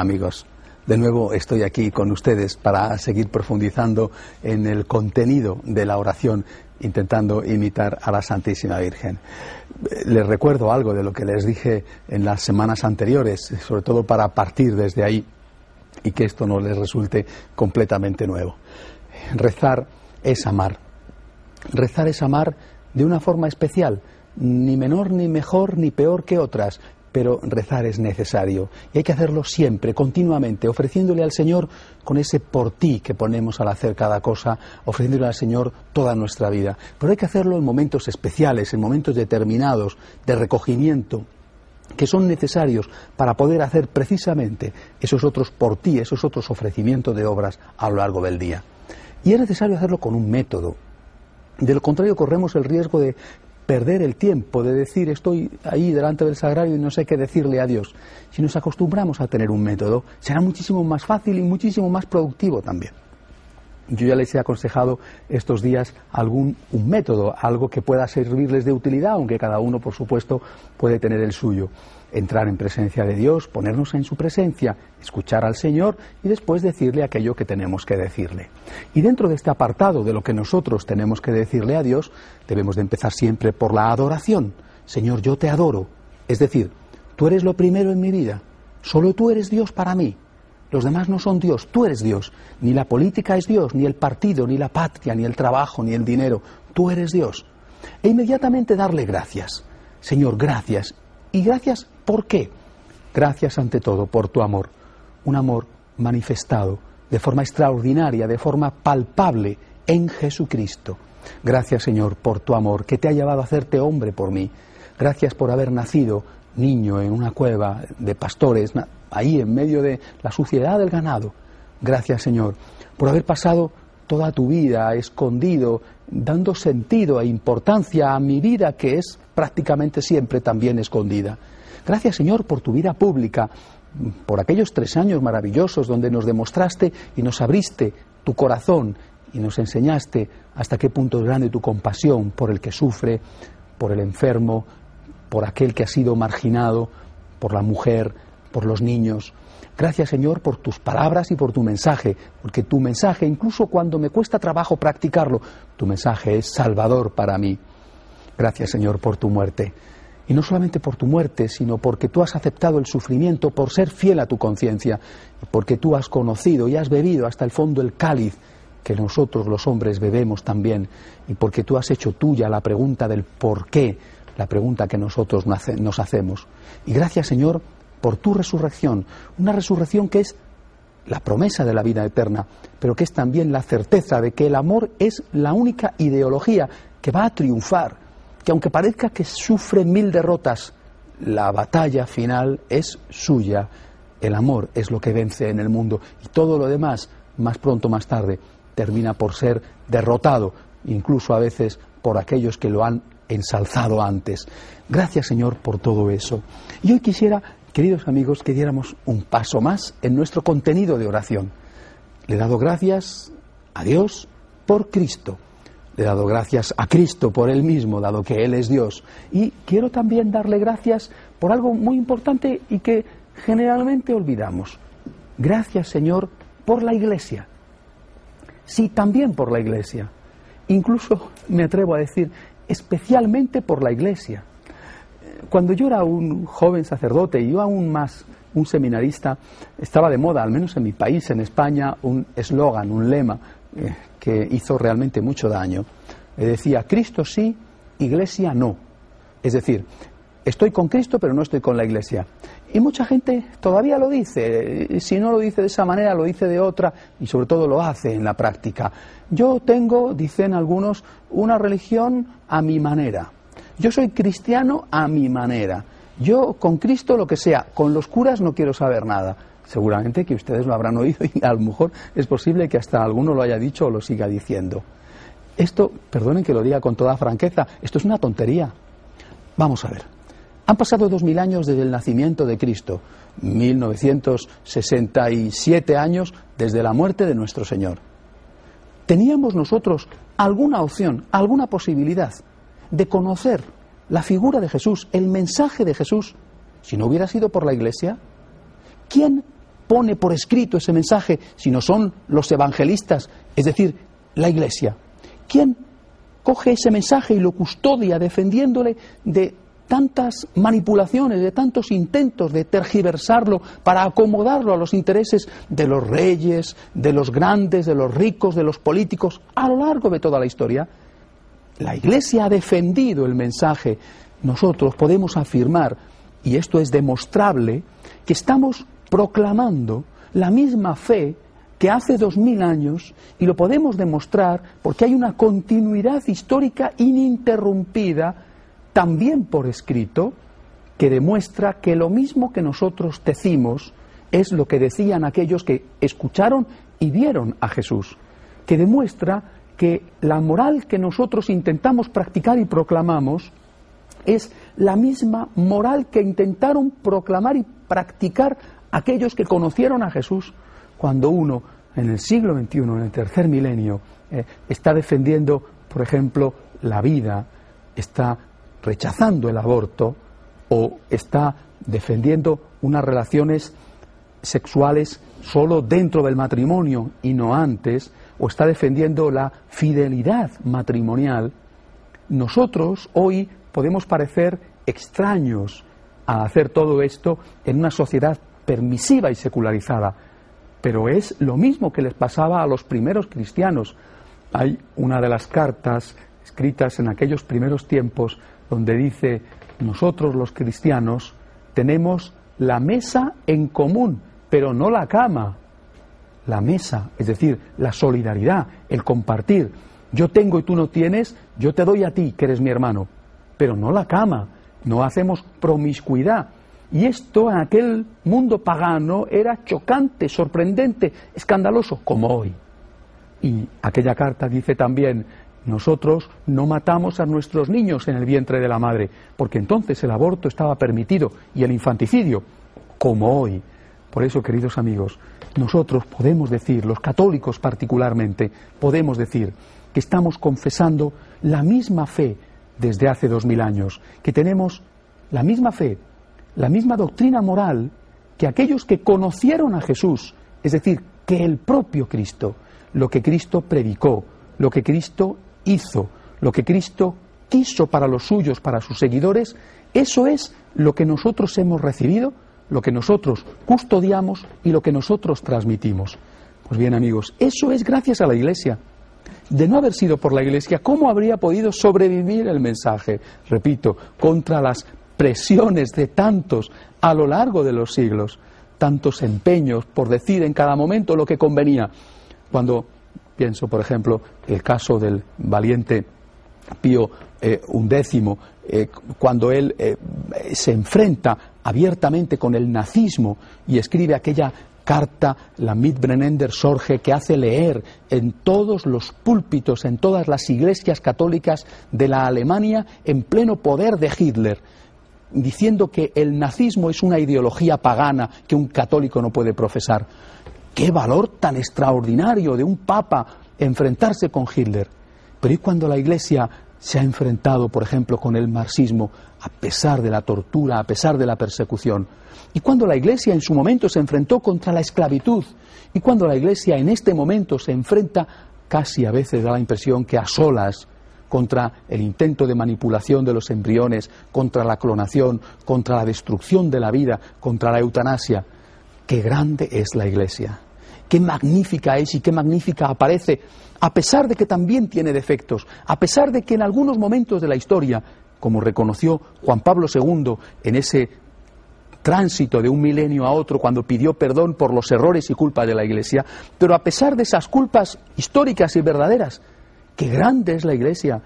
Amigos, de nuevo estoy aquí con ustedes para seguir profundizando en el contenido de la oración, intentando imitar a la Santísima Virgen. Les recuerdo algo de lo que les dije en las semanas anteriores, sobre todo para partir desde ahí y que esto no les resulte completamente nuevo. Rezar es amar. Rezar es amar de una forma especial, ni menor, ni mejor, ni peor que otras, pero rezar es necesario y hay que hacerlo siempre, continuamente, ofreciéndole al Señor con ese por ti que ponemos al hacer cada cosa, ofreciéndole al Señor toda nuestra vida. Pero hay que hacerlo en momentos especiales, en momentos determinados de recogimiento que son necesarios para poder hacer precisamente esos otros por ti, esos otros ofrecimientos de obras a lo largo del día. Y es necesario hacerlo con un método. De lo contrario, corremos el riesgo de perder el tiempo de decir estoy ahí delante del sagrario y no sé qué decirle a Dios. Si nos acostumbramos a tener un método, será muchísimo más fácil y muchísimo más productivo también. Yo ya les he aconsejado estos días algún un método, algo que pueda servirles de utilidad, aunque cada uno, por supuesto, puede tener el suyo. Entrar en presencia de Dios, ponernos en su presencia, escuchar al Señor y después decirle aquello que tenemos que decirle. Y dentro de este apartado de lo que nosotros tenemos que decirle a Dios, debemos de empezar siempre por la adoración. Señor, yo te adoro. Es decir, tú eres lo primero en mi vida. Solo tú eres Dios para mí. Los demás no son Dios, tú eres Dios. Ni la política es Dios, ni el partido, ni la patria, ni el trabajo, ni el dinero. Tú eres Dios. E inmediatamente darle gracias. Señor, gracias. ¿Y gracias por qué? Gracias ante todo por tu amor. Un amor manifestado de forma extraordinaria, de forma palpable en Jesucristo. Gracias Señor por tu amor que te ha llevado a hacerte hombre por mí. Gracias por haber nacido niño en una cueva de pastores, ahí en medio de la suciedad del ganado. Gracias Señor por haber pasado toda tu vida escondido, dando sentido e importancia a mi vida que es prácticamente siempre también escondida. Gracias Señor por tu vida pública, por aquellos tres años maravillosos donde nos demostraste y nos abriste tu corazón y nos enseñaste hasta qué punto es grande tu compasión por el que sufre, por el enfermo, por aquel que ha sido marginado, por la mujer, por los niños. Gracias Señor por tus palabras y por tu mensaje, porque tu mensaje, incluso cuando me cuesta trabajo practicarlo, tu mensaje es salvador para mí. Gracias Señor por tu muerte. Y no solamente por tu muerte, sino porque tú has aceptado el sufrimiento por ser fiel a tu conciencia, porque tú has conocido y has bebido hasta el fondo el cáliz que nosotros los hombres bebemos también, y porque tú has hecho tuya la pregunta del por qué, la pregunta que nosotros nos hacemos. Y gracias Señor por tu resurrección, una resurrección que es la promesa de la vida eterna, pero que es también la certeza de que el amor es la única ideología que va a triunfar, que aunque parezca que sufre mil derrotas, la batalla final es suya. El amor es lo que vence en el mundo y todo lo demás, más pronto o más tarde, termina por ser derrotado, incluso a veces por aquellos que lo han ensalzado antes. Gracias Señor por todo eso. Y hoy quisiera, queridos amigos, que diéramos un paso más en nuestro contenido de oración. Le he dado gracias a Dios por Cristo. He dado gracias a Cristo por Él mismo, dado que Él es Dios. Y quiero también darle gracias por algo muy importante y que generalmente olvidamos. Gracias Señor por la Iglesia. Sí, también por la Iglesia. Incluso me atrevo a decir, especialmente por la Iglesia. Cuando yo era un joven sacerdote y yo aún más un seminarista, estaba de moda, al menos en mi país, en España, un eslogan, un lema eh, que hizo realmente mucho daño. decía, Cristo sí, Iglesia no. Es decir, estoy con Cristo pero no estoy con la Iglesia. Y mucha gente todavía lo dice, si no lo dice de esa manera, lo dice de otra y sobre todo lo hace en la práctica. Yo tengo, dicen algunos, una religión a mi manera. Yo soy cristiano a mi manera. Yo con Cristo lo que sea, con los curas no quiero saber nada. Seguramente que ustedes lo habrán oído y a lo mejor es posible que hasta alguno lo haya dicho o lo siga diciendo. Esto, perdonen que lo diga con toda franqueza, esto es una tontería. Vamos a ver. Han pasado dos mil años desde el nacimiento de Cristo, 1967 años desde la muerte de nuestro Señor. ¿Teníamos nosotros alguna opción, alguna posibilidad de conocer la figura de Jesús, el mensaje de Jesús, si no hubiera sido por la Iglesia? ¿Quién pone por escrito ese mensaje si no son los evangelistas, es decir, la Iglesia? ¿Quién coge ese mensaje y lo custodia defendiéndole de tantas manipulaciones, de tantos intentos de tergiversarlo para acomodarlo a los intereses de los reyes, de los grandes, de los ricos, de los políticos, a lo largo de toda la historia. La Iglesia ha defendido el mensaje. Nosotros podemos afirmar, y esto es demostrable, que estamos proclamando la misma fe que hace dos mil años, y lo podemos demostrar porque hay una continuidad histórica ininterrumpida también por escrito, que demuestra que lo mismo que nosotros decimos es lo que decían aquellos que escucharon y vieron a Jesús, que demuestra que la moral que nosotros intentamos practicar y proclamamos es la misma moral que intentaron proclamar y practicar aquellos que conocieron a Jesús cuando uno en el siglo XXI, en el tercer milenio, eh, está defendiendo, por ejemplo, la vida, está rechazando el aborto o está defendiendo unas relaciones sexuales solo dentro del matrimonio y no antes, o está defendiendo la fidelidad matrimonial, nosotros hoy podemos parecer extraños a hacer todo esto en una sociedad permisiva y secularizada, pero es lo mismo que les pasaba a los primeros cristianos. Hay una de las cartas escritas en aquellos primeros tiempos donde dice, nosotros los cristianos tenemos la mesa en común, pero no la cama. La mesa, es decir, la solidaridad, el compartir. Yo tengo y tú no tienes, yo te doy a ti, que eres mi hermano, pero no la cama. No hacemos promiscuidad. Y esto en aquel mundo pagano era chocante, sorprendente, escandaloso, como hoy. Y aquella carta dice también, nosotros no matamos a nuestros niños en el vientre de la madre, porque entonces el aborto estaba permitido y el infanticidio, como hoy. Por eso, queridos amigos, nosotros podemos decir, los católicos particularmente, podemos decir que estamos confesando la misma fe desde hace dos mil años, que tenemos la misma fe, la misma doctrina moral que aquellos que conocieron a Jesús, es decir, que el propio Cristo, lo que Cristo predicó, lo que Cristo hizo, lo que Cristo quiso para los suyos, para sus seguidores, eso es lo que nosotros hemos recibido, lo que nosotros custodiamos y lo que nosotros transmitimos. Pues bien amigos, eso es gracias a la Iglesia. De no haber sido por la Iglesia, ¿cómo habría podido sobrevivir el mensaje? Repito, contra las presiones de tantos a lo largo de los siglos, tantos empeños por decir en cada momento lo que convenía. Cuando Pienso, por ejemplo, el caso del valiente Pío XI, eh, eh, cuando él eh, se enfrenta abiertamente con el nazismo y escribe aquella carta, la Mitbrennender Sorge, que hace leer en todos los púlpitos, en todas las iglesias católicas de la Alemania, en pleno poder de Hitler, diciendo que el nazismo es una ideología pagana que un católico no puede profesar. Qué valor tan extraordinario de un papa enfrentarse con Hitler. Pero ¿y cuando la Iglesia se ha enfrentado, por ejemplo, con el marxismo, a pesar de la tortura, a pesar de la persecución? ¿Y cuando la Iglesia en su momento se enfrentó contra la esclavitud? ¿Y cuando la Iglesia en este momento se enfrenta, casi a veces da la impresión que a solas, contra el intento de manipulación de los embriones, contra la clonación, contra la destrucción de la vida, contra la eutanasia? Qué grande es la Iglesia qué magnífica es y qué magnífica aparece, a pesar de que también tiene defectos, a pesar de que en algunos momentos de la historia, como reconoció Juan Pablo II en ese tránsito de un milenio a otro cuando pidió perdón por los errores y culpas de la Iglesia, pero a pesar de esas culpas históricas y verdaderas, qué grande es la Iglesia,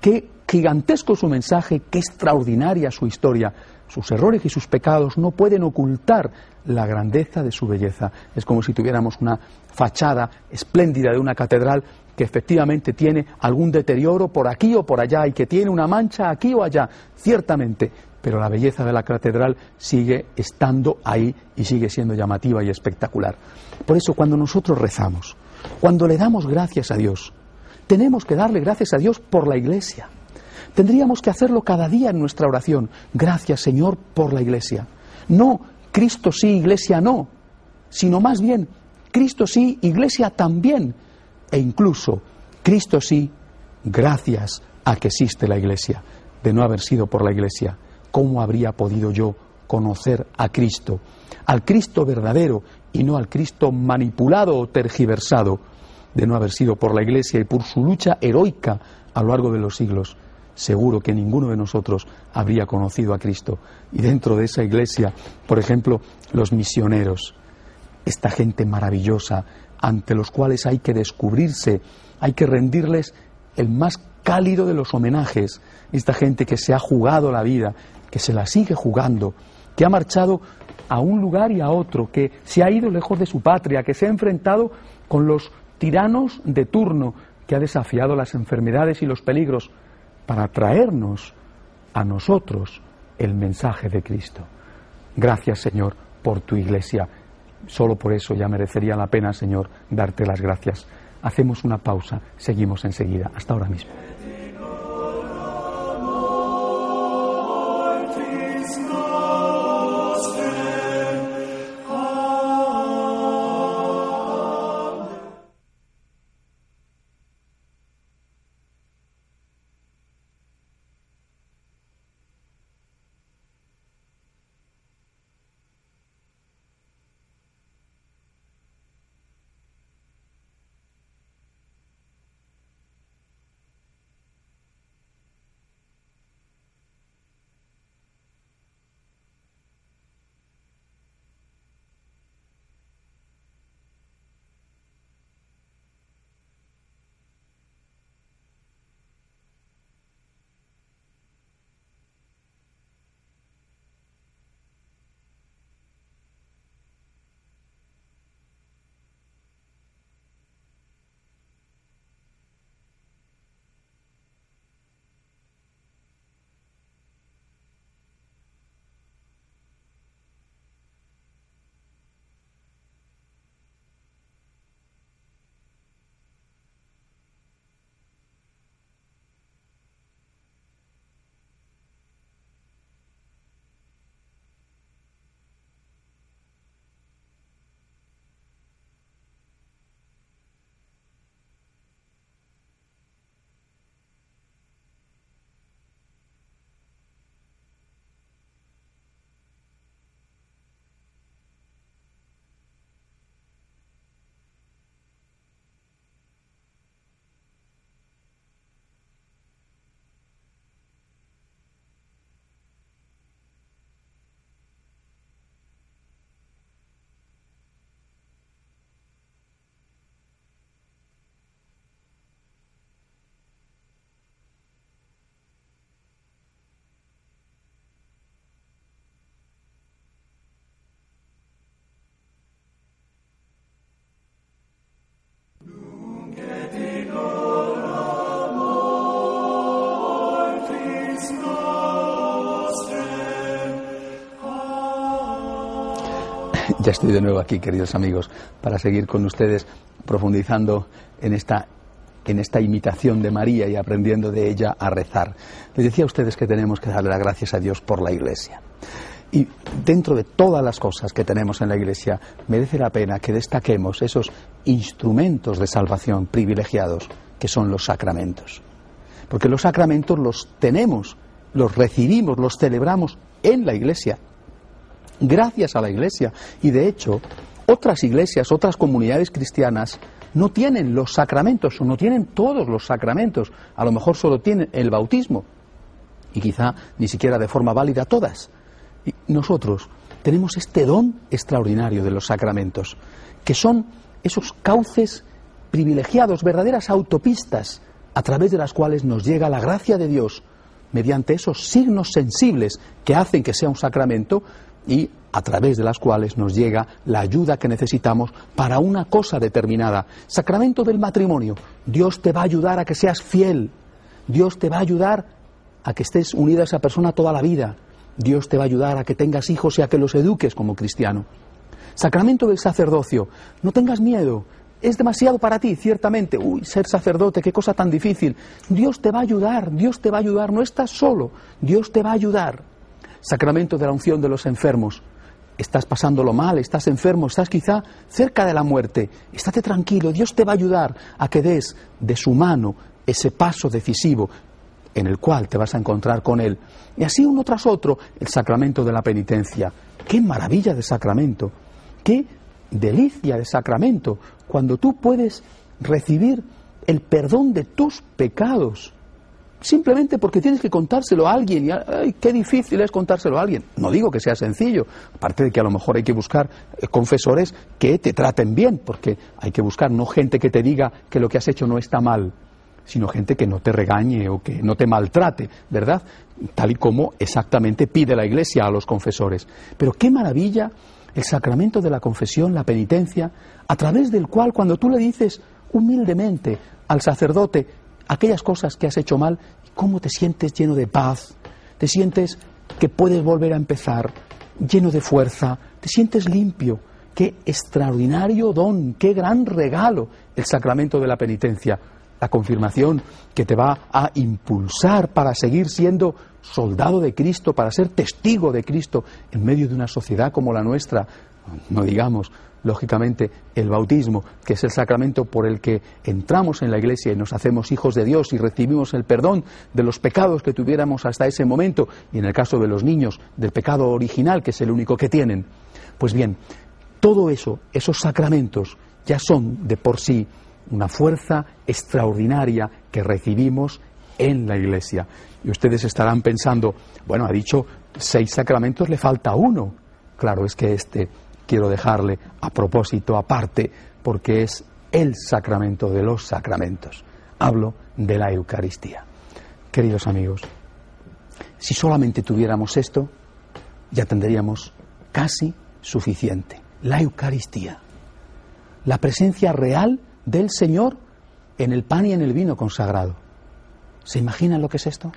qué gigantesco su mensaje, qué extraordinaria su historia. Sus errores y sus pecados no pueden ocultar la grandeza de su belleza. Es como si tuviéramos una fachada espléndida de una catedral que efectivamente tiene algún deterioro por aquí o por allá y que tiene una mancha aquí o allá, ciertamente, pero la belleza de la catedral sigue estando ahí y sigue siendo llamativa y espectacular. Por eso cuando nosotros rezamos, cuando le damos gracias a Dios, tenemos que darle gracias a Dios por la iglesia. Tendríamos que hacerlo cada día en nuestra oración. Gracias Señor por la iglesia. No Cristo sí, iglesia no. sino más bien Cristo sí, Iglesia también, e incluso Cristo sí, gracias a que existe la Iglesia. De no haber sido por la Iglesia, ¿cómo habría podido yo conocer a Cristo? Al Cristo verdadero y no al Cristo manipulado o tergiversado, de no haber sido por la Iglesia y por su lucha heroica a lo largo de los siglos seguro que ninguno de nosotros habría conocido a Cristo. Y dentro de esa iglesia, por ejemplo, los misioneros, esta gente maravillosa, ante los cuales hay que descubrirse, hay que rendirles el más cálido de los homenajes, esta gente que se ha jugado la vida, que se la sigue jugando, que ha marchado a un lugar y a otro, que se ha ido lejos de su patria, que se ha enfrentado con los tiranos de turno, que ha desafiado las enfermedades y los peligros, para traernos a nosotros el mensaje de Cristo. Gracias, Señor, por tu iglesia. Solo por eso ya merecería la pena, Señor, darte las gracias. Hacemos una pausa, seguimos enseguida. Hasta ahora mismo. Ya estoy de nuevo aquí, queridos amigos, para seguir con ustedes profundizando en esta, en esta imitación de María y aprendiendo de ella a rezar. Les decía a ustedes que tenemos que darle las gracias a Dios por la Iglesia. Y dentro de todas las cosas que tenemos en la Iglesia, merece la pena que destaquemos esos instrumentos de salvación privilegiados que son los sacramentos. Porque los sacramentos los tenemos, los recibimos, los celebramos en la Iglesia gracias a la Iglesia. Y de hecho, otras iglesias, otras comunidades cristianas no tienen los sacramentos o no tienen todos los sacramentos. A lo mejor solo tienen el bautismo y quizá ni siquiera de forma válida todas. Y nosotros tenemos este don extraordinario de los sacramentos, que son esos cauces privilegiados, verdaderas autopistas a través de las cuales nos llega la gracia de Dios mediante esos signos sensibles que hacen que sea un sacramento, y a través de las cuales nos llega la ayuda que necesitamos para una cosa determinada. Sacramento del matrimonio. Dios te va a ayudar a que seas fiel. Dios te va a ayudar a que estés unida a esa persona toda la vida. Dios te va a ayudar a que tengas hijos y a que los eduques como cristiano. Sacramento del sacerdocio. No tengas miedo. Es demasiado para ti, ciertamente. Uy, ser sacerdote, qué cosa tan difícil. Dios te va a ayudar, Dios te va a ayudar. No estás solo. Dios te va a ayudar sacramento de la unción de los enfermos. estás pasándolo mal, estás enfermo, estás quizá cerca de la muerte, estate tranquilo, Dios te va a ayudar a que des de su mano ese paso decisivo en el cual te vas a encontrar con Él. Y así uno tras otro, el sacramento de la penitencia. ¡Qué maravilla de sacramento! ¡Qué delicia de sacramento! Cuando tú puedes recibir el perdón de tus pecados simplemente porque tienes que contárselo a alguien y ay, qué difícil es contárselo a alguien. No digo que sea sencillo, aparte de que a lo mejor hay que buscar eh, confesores que te traten bien, porque hay que buscar no gente que te diga que lo que has hecho no está mal, sino gente que no te regañe o que no te maltrate, ¿verdad? Tal y como exactamente pide la Iglesia a los confesores. Pero qué maravilla el sacramento de la confesión, la penitencia, a través del cual cuando tú le dices humildemente al sacerdote, aquellas cosas que has hecho mal, cómo te sientes lleno de paz, te sientes que puedes volver a empezar, lleno de fuerza, te sientes limpio. Qué extraordinario don, qué gran regalo el sacramento de la penitencia, la confirmación que te va a impulsar para seguir siendo soldado de Cristo, para ser testigo de Cristo en medio de una sociedad como la nuestra, no digamos lógicamente, el bautismo, que es el sacramento por el que entramos en la iglesia y nos hacemos hijos de Dios y recibimos el perdón de los pecados que tuviéramos hasta ese momento, y en el caso de los niños, del pecado original, que es el único que tienen. Pues bien, todo eso, esos sacramentos, ya son de por sí una fuerza extraordinaria que recibimos en la iglesia. Y ustedes estarán pensando, bueno, ha dicho seis sacramentos, le falta uno. Claro, es que este quiero dejarle a propósito aparte porque es el sacramento de los sacramentos. Hablo de la Eucaristía. Queridos amigos, si solamente tuviéramos esto, ya tendríamos casi suficiente. La Eucaristía, la presencia real del Señor en el pan y en el vino consagrado. ¿Se imaginan lo que es esto?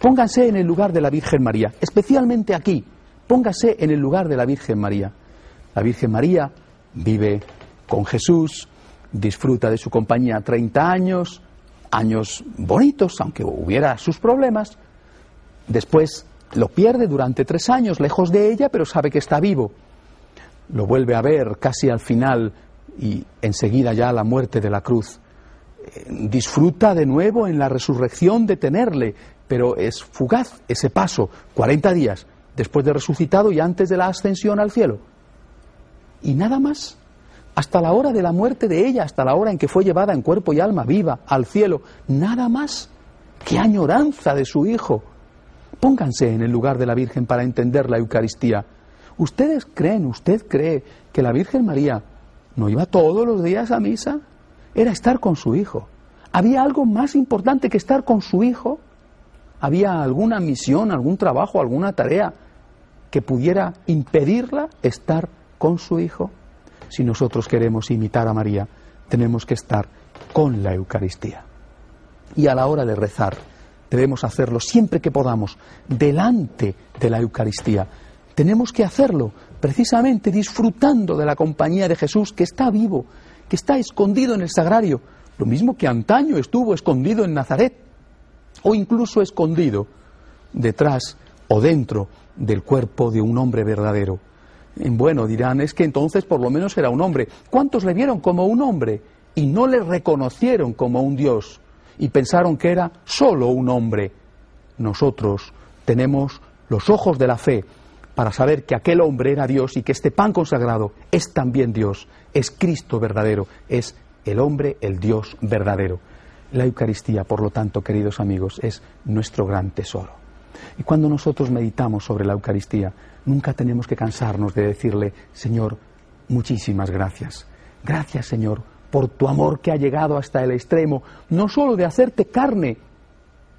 Pónganse en el lugar de la Virgen María, especialmente aquí. Póngase en el lugar de la Virgen María. La Virgen María vive con Jesús, disfruta de su compañía 30 años, años bonitos, aunque hubiera sus problemas. Después lo pierde durante tres años lejos de ella, pero sabe que está vivo. Lo vuelve a ver casi al final y enseguida ya la muerte de la cruz. Eh, disfruta de nuevo en la resurrección de tenerle, pero es fugaz ese paso, 40 días después de resucitado y antes de la ascensión al cielo y nada más. Hasta la hora de la muerte de ella, hasta la hora en que fue llevada en cuerpo y alma viva al cielo, nada más. ¡Qué añoranza de su hijo! Pónganse en el lugar de la Virgen para entender la Eucaristía. ¿Ustedes creen, usted cree que la Virgen María no iba todos los días a misa? Era estar con su hijo. ¿Había algo más importante que estar con su hijo? ¿Había alguna misión, algún trabajo, alguna tarea que pudiera impedirla estar con su Hijo, si nosotros queremos imitar a María, tenemos que estar con la Eucaristía. Y a la hora de rezar, debemos hacerlo siempre que podamos, delante de la Eucaristía. Tenemos que hacerlo precisamente disfrutando de la compañía de Jesús que está vivo, que está escondido en el sagrario, lo mismo que antaño estuvo escondido en Nazaret, o incluso escondido detrás o dentro del cuerpo de un hombre verdadero. Bueno, dirán, es que entonces por lo menos era un hombre. ¿Cuántos le vieron como un hombre y no le reconocieron como un Dios y pensaron que era solo un hombre? Nosotros tenemos los ojos de la fe para saber que aquel hombre era Dios y que este pan consagrado es también Dios, es Cristo verdadero, es el hombre, el Dios verdadero. La Eucaristía, por lo tanto, queridos amigos, es nuestro gran tesoro. Y cuando nosotros meditamos sobre la Eucaristía, nunca tenemos que cansarnos de decirle, Señor, muchísimas gracias. Gracias, Señor, por tu amor que ha llegado hasta el extremo, no solo de hacerte carne,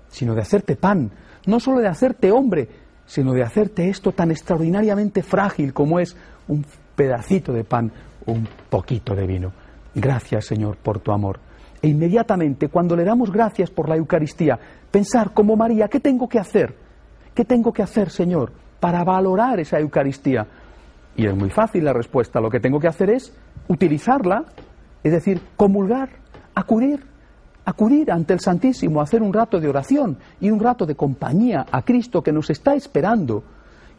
sino de hacerte pan, no solo de hacerte hombre, sino de hacerte esto tan extraordinariamente frágil como es un pedacito de pan, un poquito de vino. Gracias, Señor, por tu amor. E inmediatamente, cuando le damos gracias por la Eucaristía, pensar como María, ¿qué tengo que hacer? ¿Qué tengo que hacer, Señor? Para valorar esa Eucaristía? Y es muy fácil la respuesta. Lo que tengo que hacer es utilizarla, es decir, comulgar, acudir, acudir ante el Santísimo, hacer un rato de oración y un rato de compañía a Cristo que nos está esperando,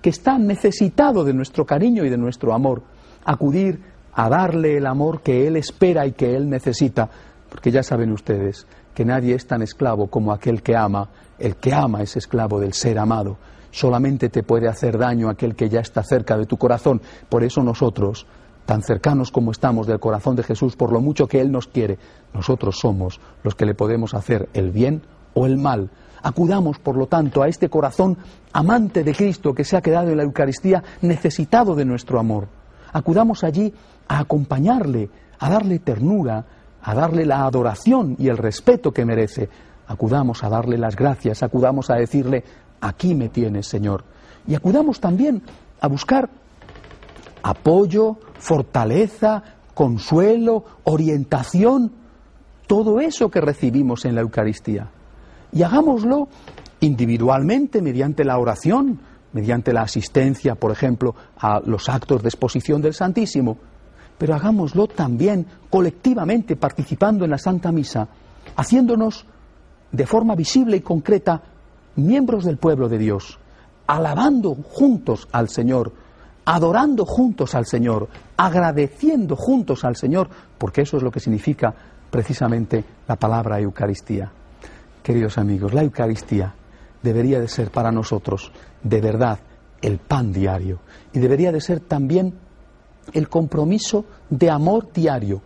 que está necesitado de nuestro cariño y de nuestro amor. Acudir a darle el amor que Él espera y que Él necesita, porque ya saben ustedes que nadie es tan esclavo como aquel que ama. El que ama es esclavo del ser amado. Solamente te puede hacer daño aquel que ya está cerca de tu corazón. Por eso nosotros, tan cercanos como estamos del corazón de Jesús, por lo mucho que Él nos quiere, nosotros somos los que le podemos hacer el bien o el mal. Acudamos, por lo tanto, a este corazón amante de Cristo que se ha quedado en la Eucaristía necesitado de nuestro amor. Acudamos allí a acompañarle, a darle ternura, a darle la adoración y el respeto que merece. Acudamos a darle las gracias, acudamos a decirle, aquí me tienes, Señor. Y acudamos también a buscar apoyo, fortaleza, consuelo, orientación, todo eso que recibimos en la Eucaristía. Y hagámoslo individualmente mediante la oración, mediante la asistencia, por ejemplo, a los actos de exposición del Santísimo, pero hagámoslo también colectivamente, participando en la Santa Misa, haciéndonos de forma visible y concreta miembros del pueblo de Dios, alabando juntos al Señor, adorando juntos al Señor, agradeciendo juntos al Señor, porque eso es lo que significa precisamente la palabra Eucaristía. Queridos amigos, la Eucaristía debería de ser para nosotros de verdad el pan diario y debería de ser también el compromiso de amor diario.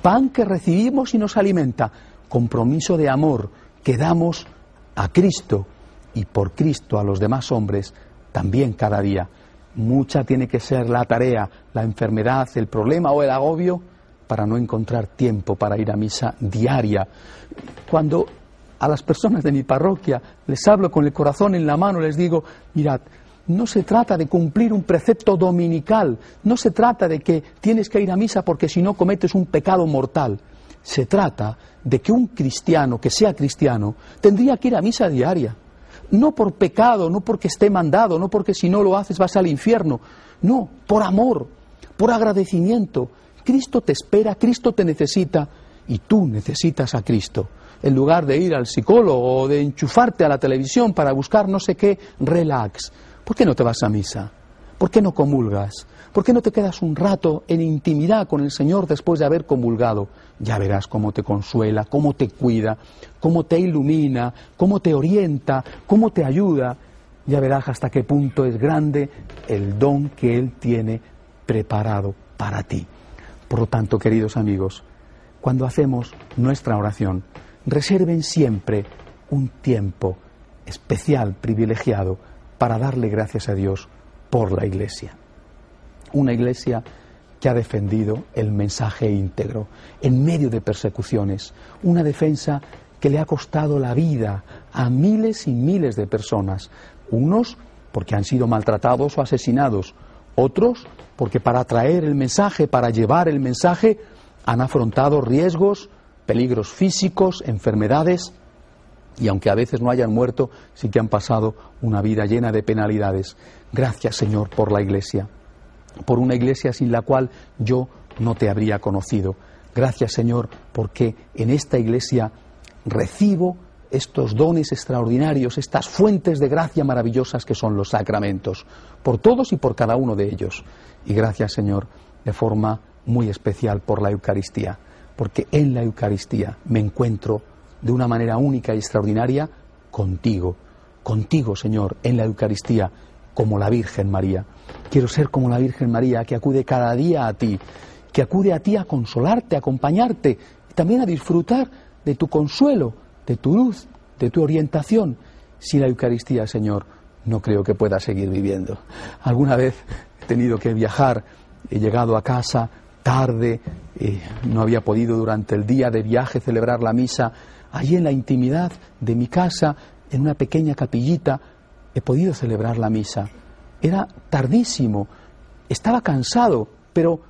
Pan que recibimos y nos alimenta, compromiso de amor que damos a Cristo y por Cristo a los demás hombres también cada día. Mucha tiene que ser la tarea, la enfermedad, el problema o el agobio para no encontrar tiempo para ir a misa diaria. Cuando a las personas de mi parroquia les hablo con el corazón en la mano, les digo, mirad, no se trata de cumplir un precepto dominical, no se trata de que tienes que ir a misa porque si no cometes un pecado mortal. Se trata de que un cristiano, que sea cristiano, tendría que ir a misa diaria. No por pecado, no porque esté mandado, no porque si no lo haces vas al infierno. No, por amor, por agradecimiento. Cristo te espera, Cristo te necesita y tú necesitas a Cristo. En lugar de ir al psicólogo o de enchufarte a la televisión para buscar no sé qué, relax. ¿Por qué no te vas a misa? ¿Por qué no comulgas? ¿Por qué no te quedas un rato en intimidad con el Señor después de haber comulgado? Ya verás cómo te consuela, cómo te cuida, cómo te ilumina, cómo te orienta, cómo te ayuda. Ya verás hasta qué punto es grande el don que Él tiene preparado para ti. Por lo tanto, queridos amigos, cuando hacemos nuestra oración, reserven siempre un tiempo especial, privilegiado, para darle gracias a Dios por la Iglesia. Una Iglesia que ha defendido el mensaje íntegro. En medio de persecuciones, una defensa que le ha costado la vida a miles y miles de personas, unos porque han sido maltratados o asesinados, otros porque para traer el mensaje, para llevar el mensaje, han afrontado riesgos, peligros físicos, enfermedades, y aunque a veces no hayan muerto, sí que han pasado una vida llena de penalidades. Gracias, Señor, por la Iglesia, por una Iglesia sin la cual yo no te habría conocido. Gracias, Señor, porque en esta Iglesia recibo estos dones extraordinarios, estas fuentes de gracia maravillosas que son los sacramentos, por todos y por cada uno de ellos. Y gracias, Señor, de forma muy especial por la Eucaristía, porque en la Eucaristía me encuentro de una manera única y extraordinaria contigo, contigo, Señor, en la Eucaristía, como la Virgen María. Quiero ser como la Virgen María, que acude cada día a ti, que acude a ti a consolarte, a acompañarte y también a disfrutar de tu consuelo, de tu luz, de tu orientación. Sin la Eucaristía, Señor, no creo que pueda seguir viviendo. Alguna vez he tenido que viajar, he llegado a casa tarde, eh, no había podido durante el día de viaje celebrar la misa allí en la intimidad de mi casa, en una pequeña capillita, he podido celebrar la misa. Era tardísimo, estaba cansado, pero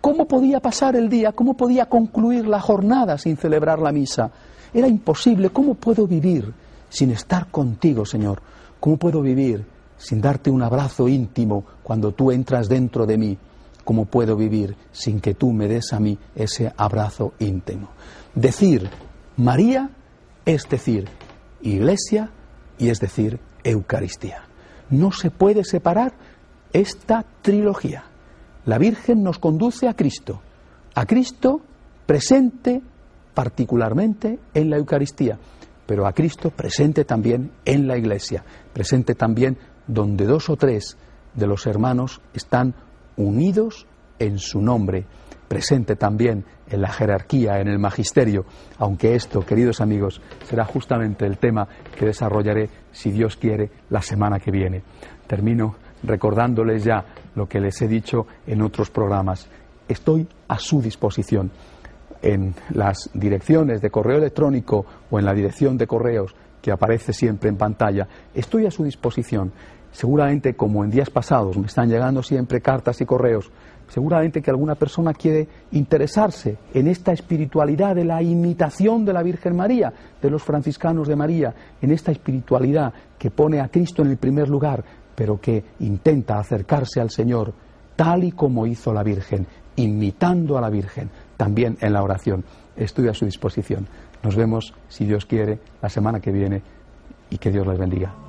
¿cómo podía pasar el día? ¿Cómo podía concluir la jornada sin celebrar la misa? Era imposible. ¿Cómo puedo vivir sin estar contigo, Señor? ¿Cómo puedo vivir sin darte un abrazo íntimo cuando tú entras dentro de mí? ¿Cómo puedo vivir sin que tú me des a mí ese abrazo íntimo? Decir María es decir Iglesia y es decir Eucaristía. no se puede separar esta trilogía. La Virgen nos conduce a Cristo, a Cristo presente particularmente en la Eucaristía, pero a Cristo presente también en la Iglesia, presente también donde dos o tres de los hermanos están unidos en su nombre, presente también en la jerarquía, en el magisterio, aunque esto, queridos amigos, será justamente el tema que desarrollaré, si Dios quiere, la semana que viene. Termino recordándoles ya lo que les he dicho en otros programas. Estoy a su disposición en las direcciones de correo electrónico o en la dirección de correos que aparece siempre en pantalla. Estoy a su disposición. Seguramente, como en días pasados me están llegando siempre cartas y correos, seguramente que alguna persona quiere interesarse en esta espiritualidad de la imitación de la Virgen María, de los franciscanos de María, en esta espiritualidad que pone a Cristo en el primer lugar, pero que intenta acercarse al Señor tal y como hizo la Virgen, imitando a la Virgen, también en la oración. Estoy a su disposición. Nos vemos, si Dios quiere, la semana que viene y que Dios les bendiga.